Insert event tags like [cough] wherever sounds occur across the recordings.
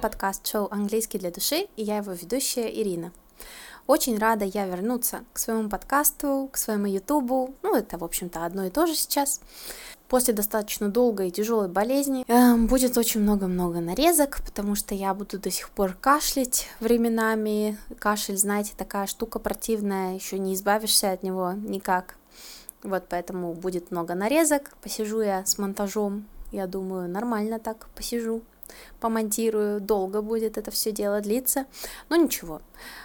подкаст-шоу «Английский для души» и я его ведущая Ирина. Очень рада я вернуться к своему подкасту, к своему ютубу, ну это, в общем-то, одно и то же сейчас. После достаточно долгой и тяжелой болезни э, будет очень много-много нарезок, потому что я буду до сих пор кашлять временами. Кашель, знаете, такая штука противная, еще не избавишься от него никак. Вот поэтому будет много нарезок. Посижу я с монтажом, я думаю, нормально так посижу помонтирую, долго будет это все дело длиться, но ничего,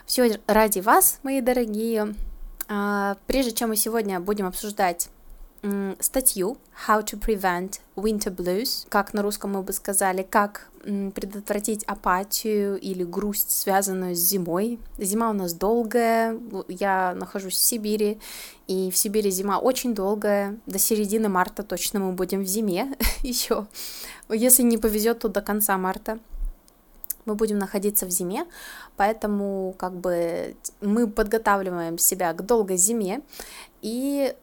все ради вас, мои дорогие. А, прежде чем мы сегодня будем обсуждать статью How to Prevent Winter Blues, как на русском мы бы сказали, как предотвратить апатию или грусть, связанную с зимой. Зима у нас долгая, я нахожусь в Сибири, и в Сибири зима очень долгая, до середины марта точно мы будем в зиме [laughs] еще. Если не повезет, то до конца марта мы будем находиться в зиме, поэтому как бы мы подготавливаем себя к долгой зиме. И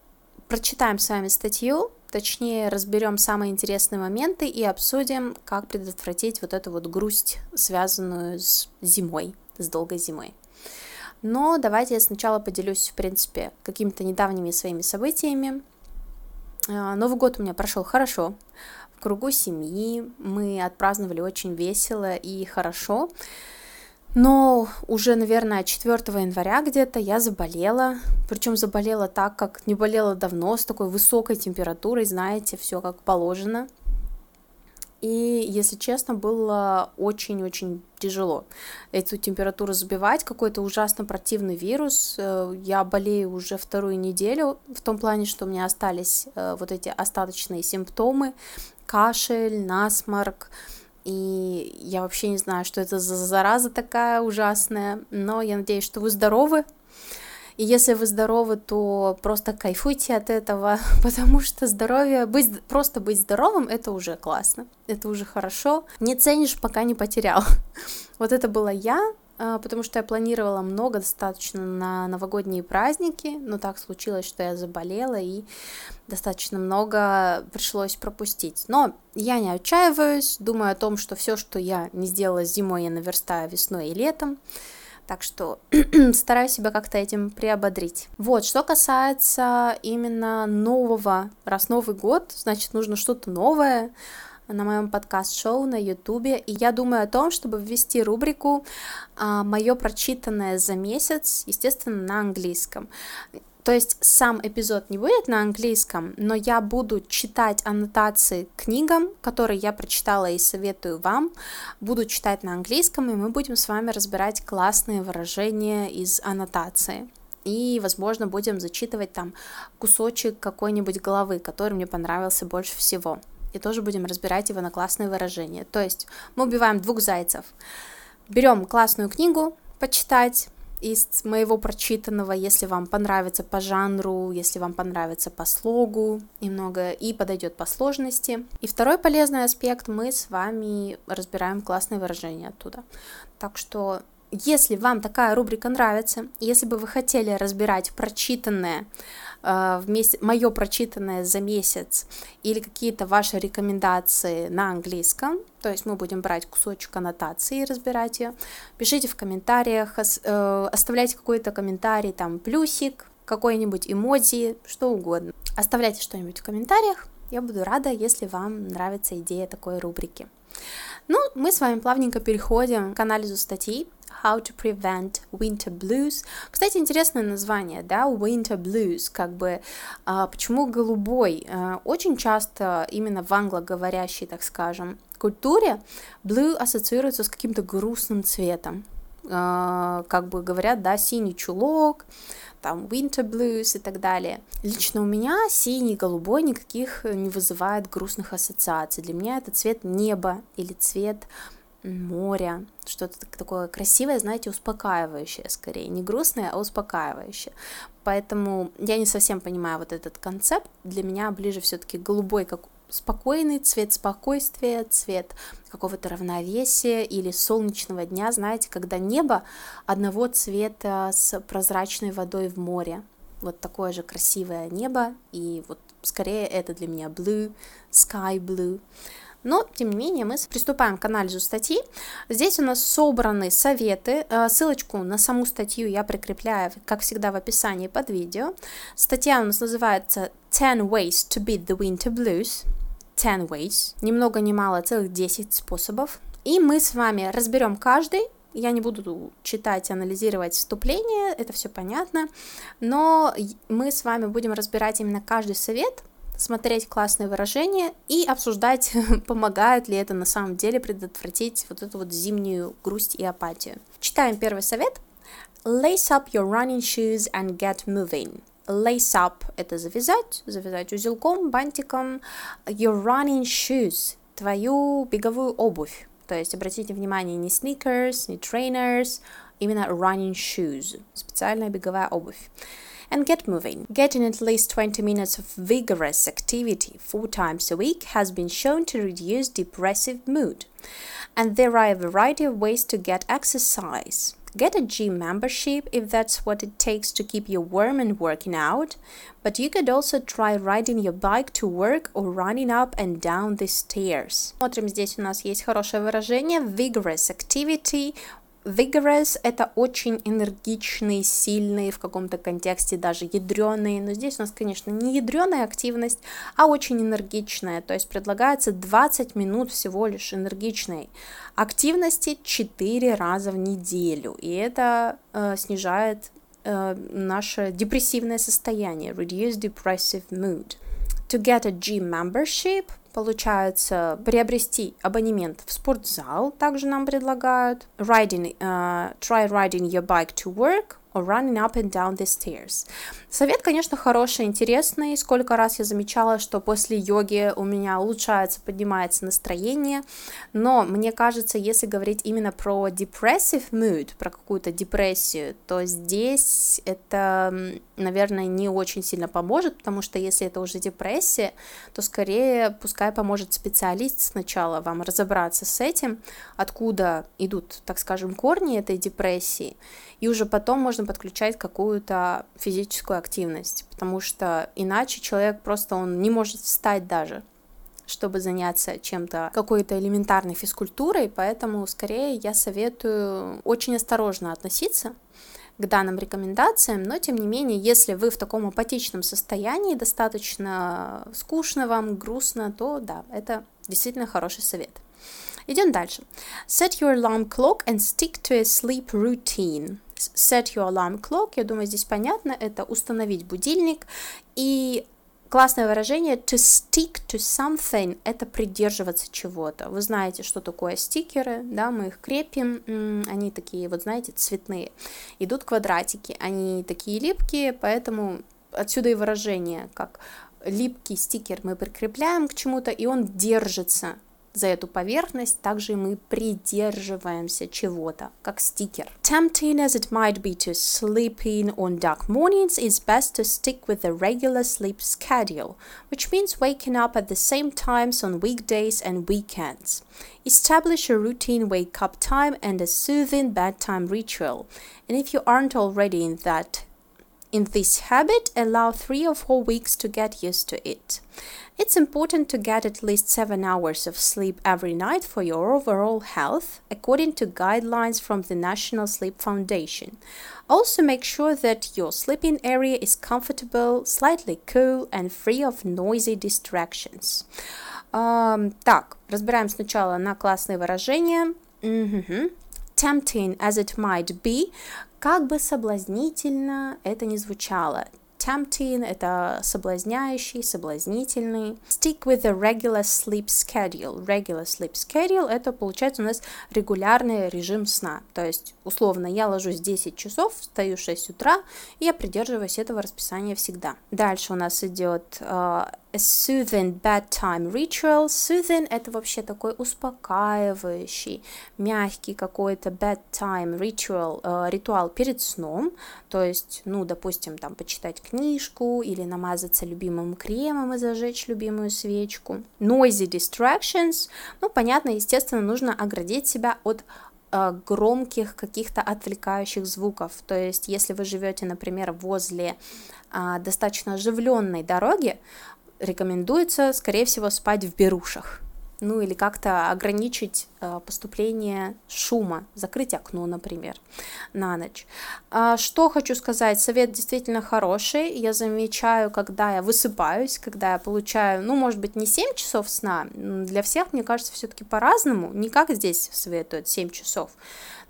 прочитаем с вами статью, точнее разберем самые интересные моменты и обсудим, как предотвратить вот эту вот грусть, связанную с зимой, с долгой зимой. Но давайте я сначала поделюсь, в принципе, какими-то недавними своими событиями. А, Новый год у меня прошел хорошо, в кругу семьи, мы отпраздновали очень весело и хорошо. Но уже, наверное, 4 января где-то я заболела, причем заболела так, как не болела давно, с такой высокой температурой, знаете, все как положено. И, если честно, было очень-очень тяжело эту температуру забивать. Какой-то ужасно противный вирус. Э, я болею уже вторую неделю, в том плане, что у меня остались э, вот эти остаточные симптомы. Кашель, насморк, и я вообще не знаю, что это за зараза такая ужасная, но я надеюсь, что вы здоровы. И если вы здоровы, то просто кайфуйте от этого, [laughs] потому что здоровье, быть, просто быть здоровым, это уже классно, это уже хорошо. Не ценишь, пока не потерял. [laughs] Вот это была я, потому что я планировала много достаточно на новогодние праздники, но так случилось, что я заболела и достаточно много пришлось пропустить. Но я не отчаиваюсь, думаю о том, что все, что я не сделала зимой, я наверстаю весной и летом. Так что [clears throat] стараюсь себя как-то этим приободрить. Вот, что касается именно нового, раз Новый год, значит, нужно что-то новое, на моем подкаст-шоу на Ютубе, и я думаю о том, чтобы ввести рубрику а, «Мое прочитанное за месяц», естественно, на английском. То есть сам эпизод не будет на английском, но я буду читать аннотации книгам, которые я прочитала и советую вам. Буду читать на английском, и мы будем с вами разбирать классные выражения из аннотации. И, возможно, будем зачитывать там кусочек какой-нибудь главы, который мне понравился больше всего и тоже будем разбирать его на классные выражения. То есть мы убиваем двух зайцев. Берем классную книгу почитать из моего прочитанного, если вам понравится по жанру, если вам понравится по слогу и много, и подойдет по сложности. И второй полезный аспект, мы с вами разбираем классные выражения оттуда. Так что если вам такая рубрика нравится, если бы вы хотели разбирать прочитанное вместе, мое прочитанное за месяц или какие-то ваши рекомендации на английском, то есть мы будем брать кусочек аннотации и разбирать ее, пишите в комментариях, э, оставляйте какой-то комментарий, там плюсик, какой-нибудь эмодзи, что угодно. Оставляйте что-нибудь в комментариях, я буду рада, если вам нравится идея такой рубрики. Ну, мы с вами плавненько переходим к анализу статьи. How to Prevent Winter Blues. Кстати, интересное название, да, Winter Blues, как бы, а, почему голубой? А, очень часто именно в англоговорящей, так скажем, культуре blue ассоциируется с каким-то грустным цветом. А, как бы говорят, да, синий чулок, там winter blues и так далее. Лично у меня синий, голубой никаких не вызывает грустных ассоциаций. Для меня это цвет неба или цвет моря, что-то такое красивое, знаете, успокаивающее скорее, не грустное, а успокаивающее. Поэтому я не совсем понимаю вот этот концепт. Для меня ближе все-таки голубой, как спокойный цвет спокойствия, цвет какого-то равновесия или солнечного дня, знаете, когда небо одного цвета с прозрачной водой в море. Вот такое же красивое небо, и вот скорее это для меня blue, sky blue. Но, тем не менее, мы приступаем к анализу статьи. Здесь у нас собраны советы. Э, ссылочку на саму статью я прикрепляю, как всегда, в описании под видео. Статья у нас называется 10 Ways to Beat the Winter Blues. 10 Ways. Ни много ни мало, целых 10 способов. И мы с вами разберем каждый, я не буду читать, анализировать вступление, это все понятно, но мы с вами будем разбирать именно каждый совет, смотреть классные выражения и обсуждать, [laughs] помогает ли это на самом деле предотвратить вот эту вот зимнюю грусть и апатию. Читаем первый совет. Lace up your running shoes and get moving. Lace up – это завязать, завязать узелком, бантиком. Your running shoes – твою беговую обувь. То есть обратите внимание, не sneakers, не trainers, именно running shoes, специальная беговая обувь. And get moving. Getting at least 20 minutes of vigorous activity four times a week has been shown to reduce depressive mood. And there are a variety of ways to get exercise. Get a gym membership if that's what it takes to keep you warm and working out, but you could also try riding your bike to work or running up and down the stairs. Смотрим, здесь у нас есть хорошее выражение vigorous activity Vigorous – это очень энергичный, сильный, в каком-то контексте даже ядреный, но здесь у нас, конечно, не ядреная активность, а очень энергичная, то есть предлагается 20 минут всего лишь энергичной активности 4 раза в неделю, и это э, снижает э, наше депрессивное состояние, reduce depressive mood. To get a gym membership – получается приобрести абонемент в спортзал, также нам предлагают. Riding, uh, try riding your bike to work or running up and down the stairs. Совет, конечно, хороший, интересный. Сколько раз я замечала, что после йоги у меня улучшается, поднимается настроение. Но мне кажется, если говорить именно про depressive mood, про какую-то депрессию, то здесь это, наверное, не очень сильно поможет, потому что если это уже депрессия, то скорее пускай поможет специалист сначала вам разобраться с этим, откуда идут, так скажем, корни этой депрессии, и уже потом можно подключать какую-то физическую активность, потому что иначе человек просто он не может встать даже чтобы заняться чем-то, какой-то элементарной физкультурой, поэтому скорее я советую очень осторожно относиться к данным рекомендациям, но тем не менее, если вы в таком апатичном состоянии, достаточно скучно вам, грустно, то да, это действительно хороший совет. Идем дальше. Set your alarm clock and stick to a sleep routine set your alarm clock, я думаю, здесь понятно, это установить будильник, и классное выражение to stick to something – это придерживаться чего-то. Вы знаете, что такое стикеры, да, мы их крепим, они такие, вот знаете, цветные. Идут квадратики, они такие липкие, поэтому отсюда и выражение, как липкий стикер мы прикрепляем к чему-то, и он держится за эту поверхность, также мы придерживаемся чего-то, как стикер. Tempting as it might be to sleep in on dark mornings, it's best to stick with a regular sleep schedule, which means waking up at the same times on weekdays and weekends. Establish a routine wake up time and a soothing bedtime ritual. And if you aren't already in that in this habit, allow three or four weeks to get used to it. It's important to get at least 7 hours of sleep every night for your overall health, according to guidelines from the National Sleep Foundation. Also, make sure that your sleeping area is comfortable, slightly cool, and free of noisy distractions. Um, так, разбираем сначала на классные выражения. Mm-hmm. Tempting as it might be, как бы соблазнительно это ни звучало. Tempting – это соблазняющий, соблазнительный. Stick with a regular sleep schedule. Regular sleep schedule – это, получается, у нас регулярный режим сна. То есть, условно, я ложусь 10 часов, встаю в 6 утра, и я придерживаюсь этого расписания всегда. Дальше у нас идет uh, a soothing bedtime ritual. Soothing – это вообще такой успокаивающий, мягкий какой-то bedtime ritual, э, ритуал перед сном. То есть, ну, допустим, там почитать книжку или намазаться любимым кремом и зажечь любимую свечку. Noisy distractions. Ну, понятно, естественно, нужно оградить себя от э, громких каких-то отвлекающих звуков. То есть, если вы живете, например, возле э, достаточно оживленной дороги, рекомендуется, скорее всего, спать в берушах. ну или как-то ограничить поступление шума, закрыть окно, например, на ночь. А, что хочу сказать, совет действительно хороший, я замечаю, когда я высыпаюсь, когда я получаю, ну, может быть, не 7 часов сна, для всех, мне кажется, все-таки по-разному, не как здесь советуют 7 часов,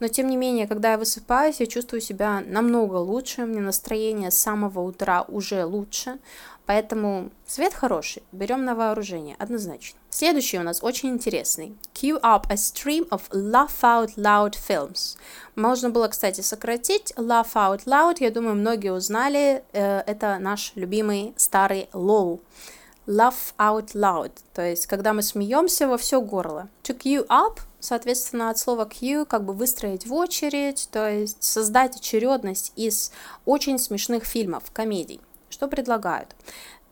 но тем не менее, когда я высыпаюсь, я чувствую себя намного лучше, мне настроение с самого утра уже лучше, Поэтому свет хороший, берем на вооружение, однозначно. Следующий у нас очень интересный. Queue up a stream of laugh out loud films. Можно было, кстати, сократить laugh out loud. Я думаю, многие узнали. Э, это наш любимый старый LOL. Laugh out loud. То есть, когда мы смеемся во все горло. To queue up соответственно, от слова queue как бы выстроить в очередь, то есть создать очередность из очень смешных фильмов, комедий. Что предлагают?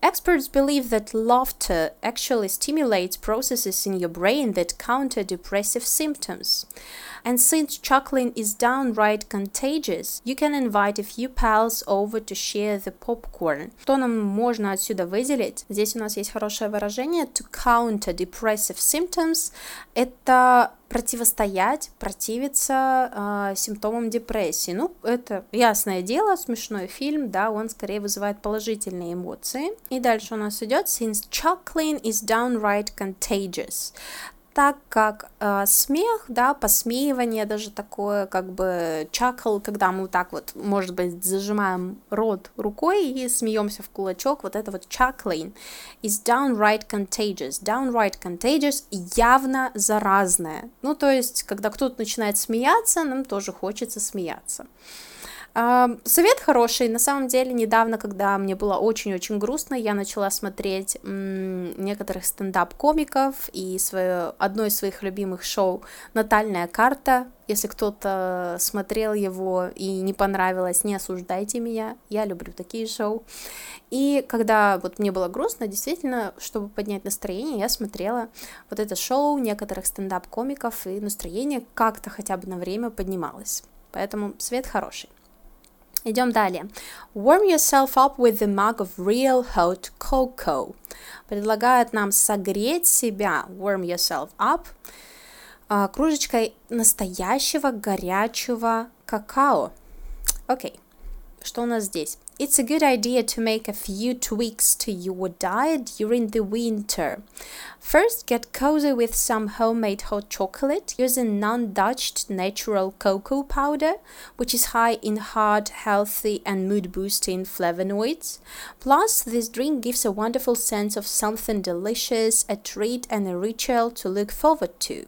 Experts believe that laughter actually stimulates processes in your brain that counter depressive symptoms. And since chuckling is downright contagious, you can invite a few pals over to share the popcorn. Что нам можно отсюда выделить? Здесь у нас есть хорошее выражение to counter depressive symptoms. Это противостоять, противиться э, симптомам депрессии. Ну, это ясное дело, смешной фильм, да, он скорее вызывает положительные эмоции. И дальше у нас идет since chuckling is downright contagious так как э, смех, да, посмеивание даже такое, как бы чакл, когда мы вот так вот, может быть, зажимаем рот рукой и смеемся в кулачок, вот это вот chuckling is downright contagious. Downright contagious явно заразное. Ну, то есть, когда кто-то начинает смеяться, нам тоже хочется смеяться. Совет хороший. На самом деле, недавно, когда мне было очень-очень грустно, я начала смотреть некоторых стендап-комиков и свое, одно из своих любимых шоу «Натальная карта». Если кто-то смотрел его и не понравилось, не осуждайте меня, я люблю такие шоу. И когда вот мне было грустно, действительно, чтобы поднять настроение, я смотрела вот это шоу некоторых стендап-комиков, и настроение как-то хотя бы на время поднималось. Поэтому свет хороший. Идем далее. Warm yourself up with a mug of real hot cocoa. Предлагает нам согреть себя, warm yourself up, кружечкой настоящего горячего какао. Окей, okay. что у нас здесь? It's a good idea to make a few tweaks to your diet during the winter. First, get cozy with some homemade hot chocolate using non Dutched natural cocoa powder, which is high in heart, healthy, and mood boosting flavonoids. Plus, this drink gives a wonderful sense of something delicious, a treat, and a ritual to look forward to.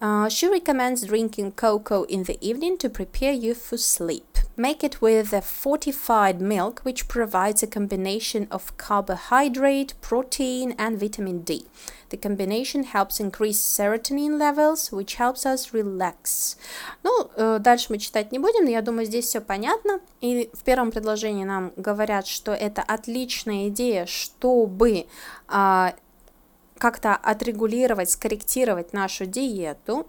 Uh, she recommends drinking cocoa in the evening to prepare you for sleep. Make it with a fortified milk, which provides a combination of carbohydrate, protein, and vitamin D. The combination helps increase serotonin levels, which helps us relax. Ну, э, дальше мы читать не будем, но я думаю, здесь все понятно. И в первом предложении нам говорят, что это отличная идея, чтобы а, как-то отрегулировать, скорректировать нашу диету,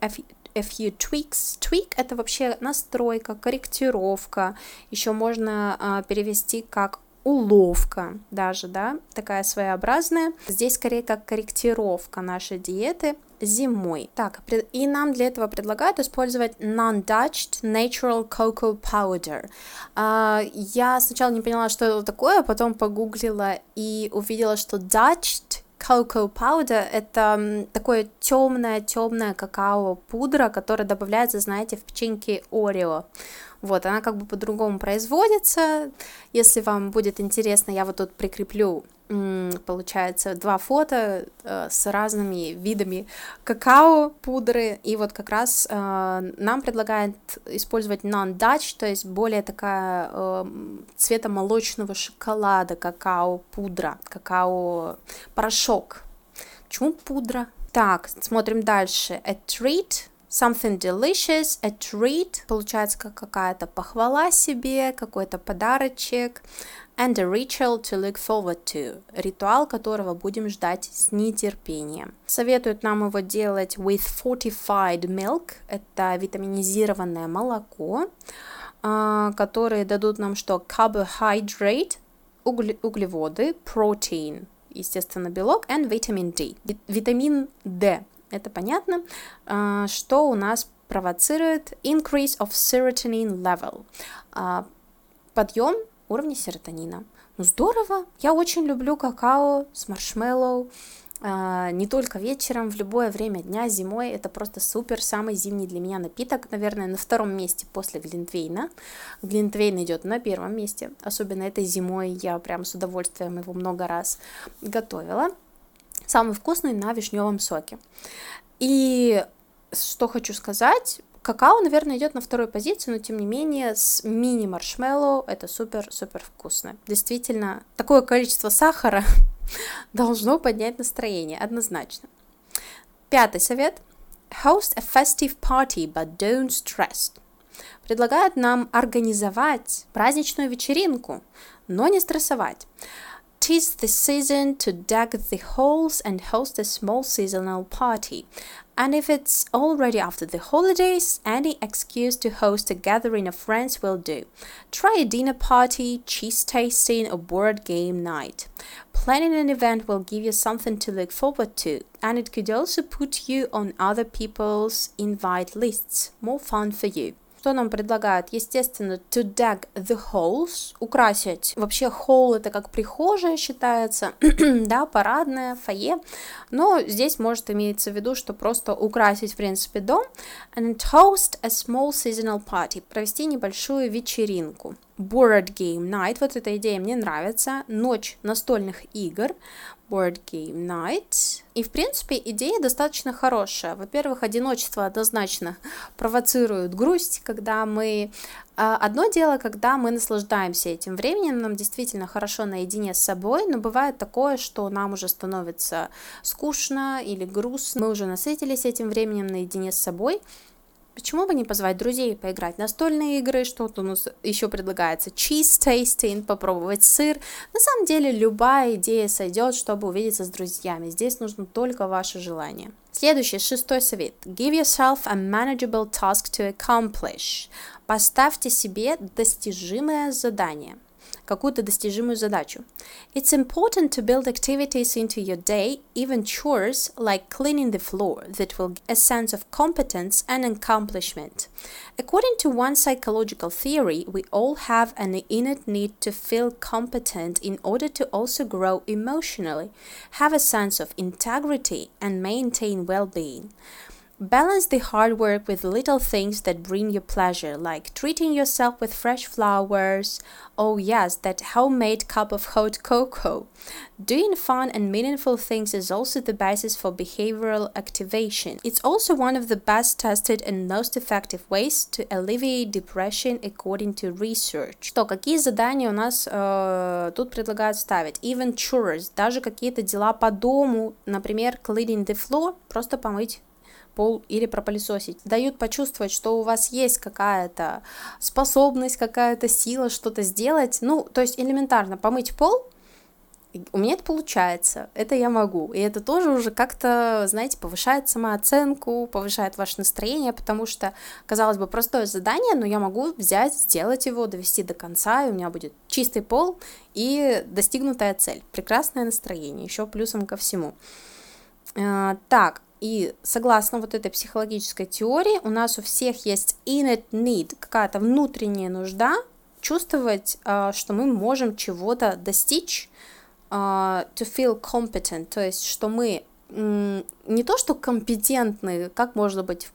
a few tweaks. Tweak это вообще настройка, корректировка. Еще можно а, перевести как уловка даже, да, такая своеобразная. Здесь скорее как корректировка нашей диеты зимой. Так, и нам для этого предлагают использовать non-Dutched Natural Cocoa Powder. Uh, я сначала не поняла, что это такое, а потом погуглила и увидела, что Dutched Cocoa Powder — это такое темное темное какао-пудра, которая добавляется, знаете, в печеньки Орео. Вот, она как бы по-другому производится. Если вам будет интересно, я вот тут прикреплю получается два фото э, с разными видами какао пудры и вот как раз э, нам предлагают использовать non-Dutch, то есть более такая э, цвета молочного шоколада какао пудра, какао порошок. Почему пудра? Так, смотрим дальше. A treat something delicious, a treat, получается как какая-то похвала себе, какой-то подарочек, and a ritual to look forward to, ритуал которого будем ждать с нетерпением. Советуют нам его делать with fortified milk, это витаминизированное молоко, которые дадут нам что? Carbohydrate, углеводы, protein, естественно, белок, and vitamin D. Витамин D, это понятно, а, что у нас провоцирует increase of serotonin level, а, подъем уровня серотонина. Ну здорово, я очень люблю какао с маршмеллоу, а, не только вечером, в любое время дня, зимой. Это просто супер, самый зимний для меня напиток, наверное, на втором месте после Глинтвейна. Глинтвейн идет на первом месте, особенно этой зимой я прям с удовольствием его много раз готовила. Самый вкусный на вишневом соке. И что хочу сказать, Какао, наверное, идет на второй позиции, но тем не менее с мини-маршмеллоу это супер-супер вкусно. Действительно, такое количество сахара [laughs] должно поднять настроение, однозначно. Пятый совет. Host a festive party, but don't stress. Предлагает нам организовать праздничную вечеринку, но не стрессовать. Tis the season to deck the halls and host a small seasonal party. And if it's already after the holidays, any excuse to host a gathering of friends will do. Try a dinner party, cheese tasting, or board game night. Planning an event will give you something to look forward to, and it could also put you on other people's invite lists. More fun for you. Что нам предлагают? Естественно, to deck the halls, украсить. Вообще, холл это как прихожая считается, [clears throat] да, парадная, фойе. Но здесь может имеется в виду, что просто украсить, в принципе, дом. And host a small seasonal party. Провести небольшую вечеринку. Board Game Night, вот эта идея мне нравится, ночь настольных игр, Board Game Night. И, в принципе, идея достаточно хорошая. Во-первых, одиночество однозначно провоцирует грусть, когда мы... А, одно дело, когда мы наслаждаемся этим временем, нам действительно хорошо наедине с собой, но бывает такое, что нам уже становится скучно или грустно, мы уже насытились этим временем наедине с собой, Почему бы не позвать друзей поиграть в настольные игры, что-то у нас еще предлагается, cheese tasting, попробовать сыр. На самом деле любая идея сойдет, чтобы увидеться с друзьями. Здесь нужно только ваше желание. Следующий, шестой совет. Give yourself a manageable task to accomplish. Поставьте себе достижимое задание какую-то достижимую задачу. It's important to build activities into your day, even chores like cleaning the floor, that will give a sense of competence and accomplishment. According to one psychological theory, we all have an innate need to feel competent in order to also grow emotionally, have a sense of integrity, and maintain well being. Balance the hard work with little things that bring you pleasure, like treating yourself with fresh flowers. Oh, yes, that homemade cup of hot cocoa. Doing fun and meaningful things is also the basis for behavioral activation. It's also one of the best tested and most effective ways to alleviate depression according to research. Что, какие задания у нас э, тут предлагают ставить? Even chores, даже какие-то дела по дому, например, cleaning the floor, просто помыть пол или пропылесосить. Дают почувствовать, что у вас есть какая-то способность, какая-то сила что-то сделать. Ну, то есть элементарно помыть пол, у меня это получается, это я могу. И это тоже уже как-то, знаете, повышает самооценку, повышает ваше настроение, потому что, казалось бы, простое задание, но я могу взять, сделать его, довести до конца, и у меня будет чистый пол и достигнутая цель. Прекрасное настроение, еще плюсом ко всему. А, так, и согласно вот этой психологической теории, у нас у всех есть innate need, какая-то внутренняя нужда чувствовать, а, что мы можем чего-то достичь, а, to feel competent, то есть что мы не то что компетентны, как можно быть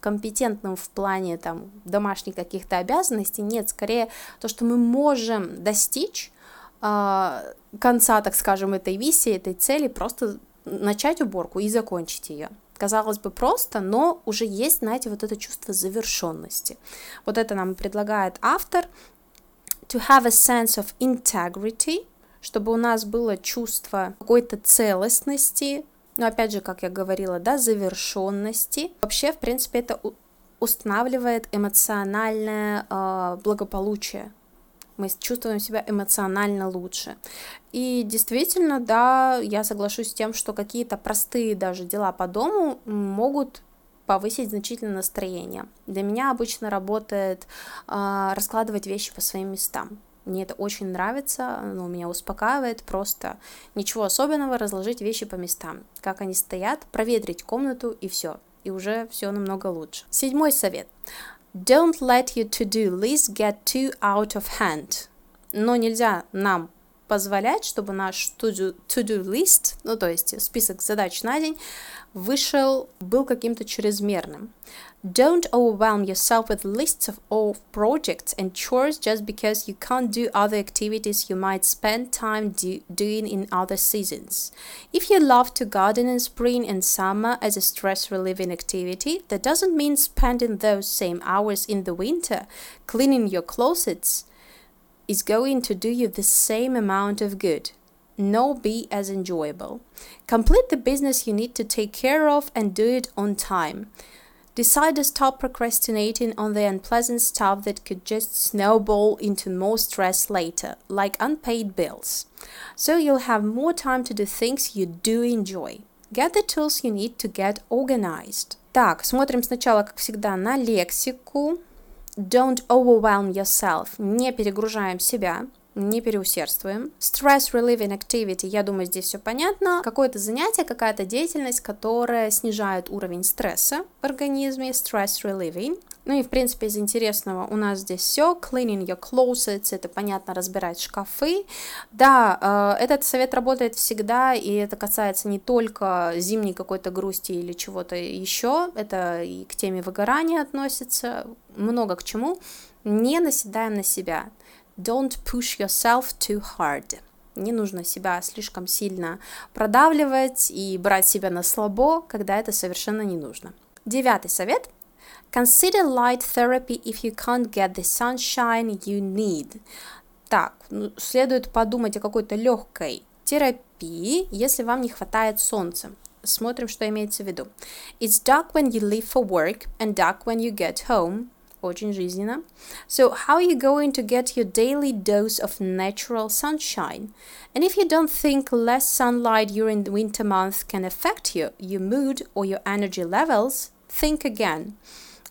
компетентным в плане там домашних каких-то обязанностей, нет, скорее то, что мы можем достичь а, конца, так скажем, этой миссии, этой цели, просто начать уборку и закончить ее. Казалось бы, просто, но уже есть, знаете, вот это чувство завершенности. Вот это нам предлагает автор. To have a sense of integrity, чтобы у нас было чувство какой-то целостности, но опять же, как я говорила, да, завершенности. Вообще, в принципе, это устанавливает эмоциональное э, благополучие мы чувствуем себя эмоционально лучше. И действительно, да, я соглашусь с тем, что какие-то простые даже дела по дому могут повысить значительно настроение. Для меня обычно работает э, раскладывать вещи по своим местам. Мне это очень нравится, оно меня успокаивает, просто ничего особенного, разложить вещи по местам, как они стоят, проветрить комнату и все, и уже все намного лучше. Седьмой совет. Don't let your to-do list get too out of hand. Но нельзя нам позволять, чтобы наш to-do, to-do list, ну то есть список задач на день, вышел, был каким-то чрезмерным. Don't overwhelm yourself with lists of all projects and chores just because you can't do other activities you might spend time do- doing in other seasons. If you love to garden in spring and summer as a stress relieving activity, that doesn't mean spending those same hours in the winter cleaning your closets is going to do you the same amount of good. No be as enjoyable. Complete the business you need to take care of and do it on time. Decide to stop procrastinating on the unpleasant stuff that could just snowball into more stress later, like unpaid bills. So you'll have more time to do things you do enjoy. Get the tools you need to get organized. Так, смотрим сначала, как всегда, на лексику. Don't overwhelm yourself. Не перегружаем себя Не переусердствуем. Stress relieving activity, я думаю, здесь все понятно. Какое-то занятие, какая-то деятельность, которая снижает уровень стресса в организме, stress relieving. Ну и, в принципе, из интересного у нас здесь все. Cleaning your closets, это, понятно, разбирать шкафы. Да, э, этот совет работает всегда, и это касается не только зимней какой-то грусти или чего-то еще, это и к теме выгорания относится, много к чему. Не наседаем на себя. Don't push yourself too hard. Не нужно себя слишком сильно продавливать и брать себя на слабо, когда это совершенно не нужно. Девятый совет. Consider light therapy if you can't get the sunshine you need. Так, ну, следует подумать о какой-то легкой терапии, если вам не хватает солнца. Смотрим, что имеется в виду. It's dark when you leave for work and dark when you get home очень жизненно. So, how are you going to get your daily dose of natural sunshine? And if you don't think less sunlight during the winter months can affect you, your mood or your energy levels, think again.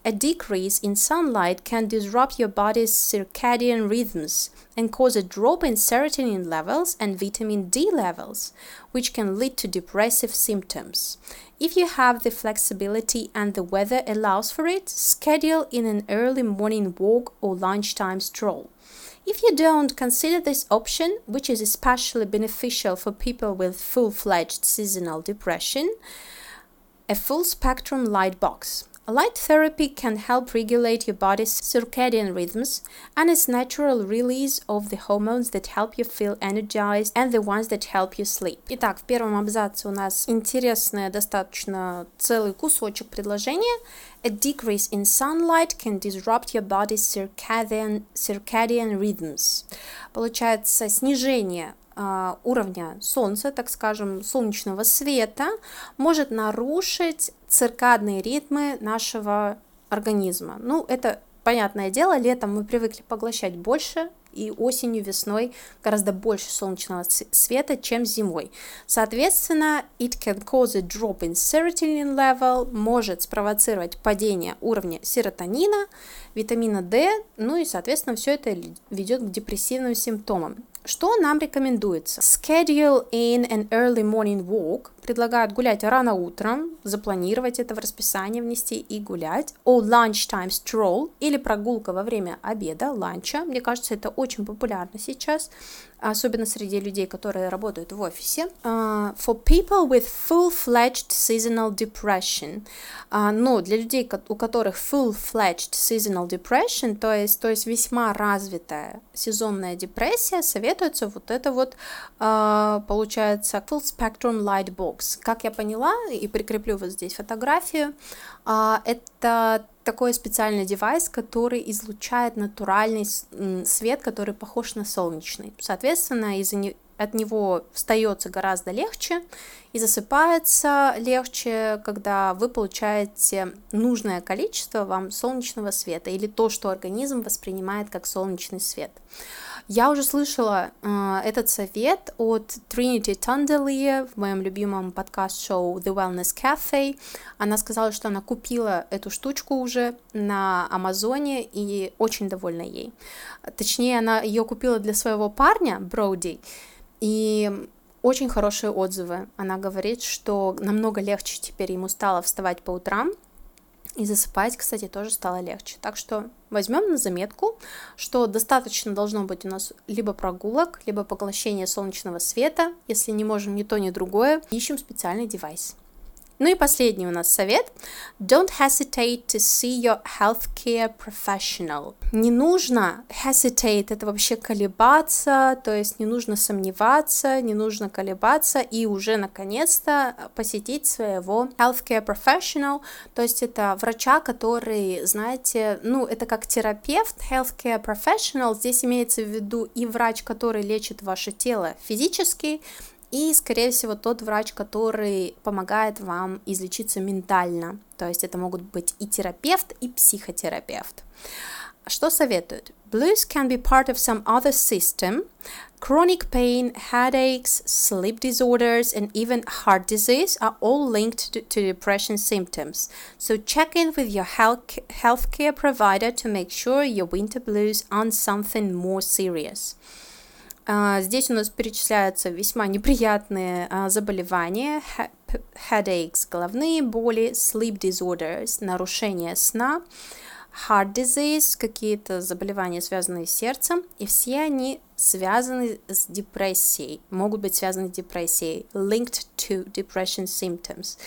A decrease in sunlight can disrupt your body's circadian rhythms and cause a drop in serotonin levels and vitamin D levels, which can lead to depressive symptoms. If you have the flexibility and the weather allows for it, schedule in an early morning walk or lunchtime stroll. If you don't, consider this option, which is especially beneficial for people with full fledged seasonal depression a full spectrum light box. Light therapy can help regulate your body's circadian rhythms and its natural release of the hormones that help you feel energized and the ones that help you sleep. Итак, в первом абзаце у нас интересный достаточно целый кусочек предложения. A decrease in sunlight can disrupt your body's circadian, circadian rhythms. Получается, снижение а, уровня Солнца, так скажем, солнечного света, может нарушить циркадные ритмы нашего организма. Ну, это понятное дело, летом мы привыкли поглощать больше и осенью, весной гораздо больше солнечного света, чем зимой. Соответственно, it can cause a drop in serotonin level, может спровоцировать падение уровня серотонина, витамина D, ну и, соответственно, все это ведет к депрессивным симптомам. Что нам рекомендуется? Schedule in an early morning walk. Предлагают гулять рано утром, запланировать это в расписание, внести и гулять. Or lunchtime stroll, или прогулка во время обеда, ланча. Мне кажется, это очень популярно сейчас особенно среди людей, которые работают в офисе. Uh, for people with full-fledged seasonal depression. Uh, но для людей, у которых full-fledged seasonal depression, то есть, то есть весьма развитая сезонная депрессия, советуется вот это вот, uh, получается, full spectrum light box. Как я поняла, и прикреплю вот здесь фотографию, uh, это такой специальный девайс, который излучает натуральный свет, который похож на солнечный. Соответственно, из-за не... от него встается гораздо легче и засыпается легче, когда вы получаете нужное количество вам солнечного света или то, что организм воспринимает как солнечный свет. Я уже слышала э, этот совет от Тринити Тандели в моем любимом подкаст-шоу The Wellness Cafe. Она сказала, что она купила эту штучку уже на Амазоне и очень довольна ей. Точнее, она ее купила для своего парня, Броуди, и очень хорошие отзывы. Она говорит, что намного легче теперь ему стало вставать по утрам, и засыпать, кстати, тоже стало легче. Так что возьмем на заметку, что достаточно должно быть у нас либо прогулок, либо поглощения солнечного света. Если не можем ни то, ни другое, ищем специальный девайс. Ну и последний у нас совет. Don't hesitate to see your healthcare professional. Не нужно hesitate, это вообще колебаться, то есть не нужно сомневаться, не нужно колебаться и уже наконец-то посетить своего healthcare professional, то есть это врача, который, знаете, ну это как терапевт, healthcare professional, здесь имеется в виду и врач, который лечит ваше тело физически, и, скорее всего, тот врач, который помогает вам излечиться ментально. То есть это могут быть и терапевт, и психотерапевт. Что советуют? Blues can be part of some other system. Chronic pain, headaches, sleep disorders, and even heart disease are all linked to, to depression symptoms. So check in with your health healthcare provider to make sure your winter blues aren't something more serious. А, здесь у нас перечисляются весьма неприятные а, заболевания, headaches, головные боли, sleep disorders, нарушение сна, heart disease, какие-то заболевания, связанные с сердцем, и все они связаны с депрессией, могут быть связаны с депрессией, linked to depression symptoms.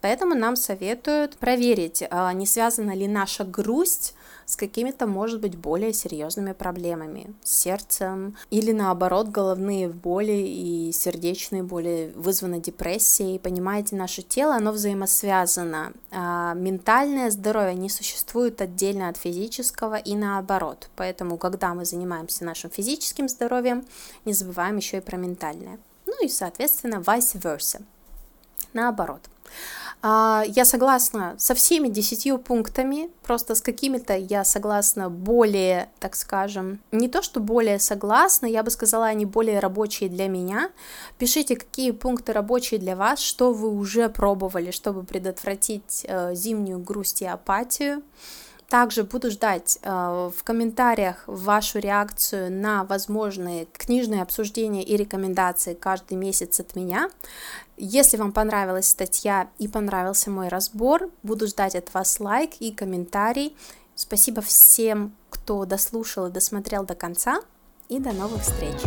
Поэтому нам советуют проверить, а, не связана ли наша грусть с какими-то, может быть, более серьезными проблемами, с сердцем, или наоборот, головные боли и сердечные боли вызваны депрессией. Понимаете, наше тело, оно взаимосвязано. А ментальное здоровье не существует отдельно от физического и наоборот. Поэтому, когда мы занимаемся нашим физическим здоровьем, не забываем еще и про ментальное. Ну и, соответственно, vice versa. Наоборот. А, я согласна со всеми десятью пунктами, просто с какими-то я согласна более, так скажем, не то что более согласна, я бы сказала, они более рабочие для меня. Пишите, какие пункты рабочие для вас, что вы уже пробовали, чтобы предотвратить э, зимнюю грусть и апатию. Также буду ждать э, в комментариях вашу реакцию на возможные книжные обсуждения и рекомендации каждый месяц от меня. Если вам понравилась статья и понравился мой разбор, буду ждать от вас лайк и комментарий. Спасибо всем, кто дослушал и досмотрел до конца, и до новых встреч!